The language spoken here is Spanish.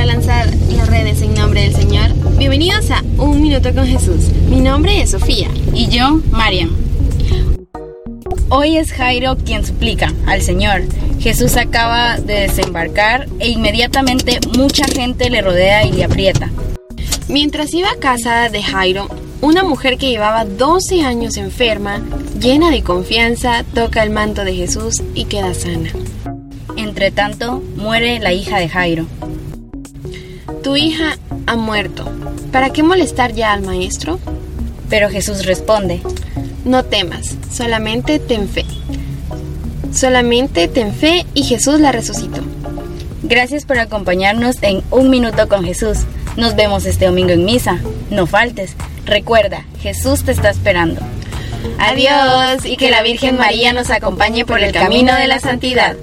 para lanzar las redes en nombre del Señor. Bienvenidos a Un Minuto con Jesús. Mi nombre es Sofía. Y yo, Marian. Hoy es Jairo quien suplica al Señor. Jesús acaba de desembarcar e inmediatamente mucha gente le rodea y le aprieta. Mientras iba a casa de Jairo, una mujer que llevaba 12 años enferma, llena de confianza, toca el manto de Jesús y queda sana. Entre tanto, muere la hija de Jairo. Tu hija ha muerto. ¿Para qué molestar ya al maestro? Pero Jesús responde, No temas, solamente ten fe. Solamente ten fe y Jesús la resucitó. Gracias por acompañarnos en Un Minuto con Jesús. Nos vemos este domingo en misa. No faltes. Recuerda, Jesús te está esperando. Adiós y que la Virgen María nos acompañe por el camino de la santidad.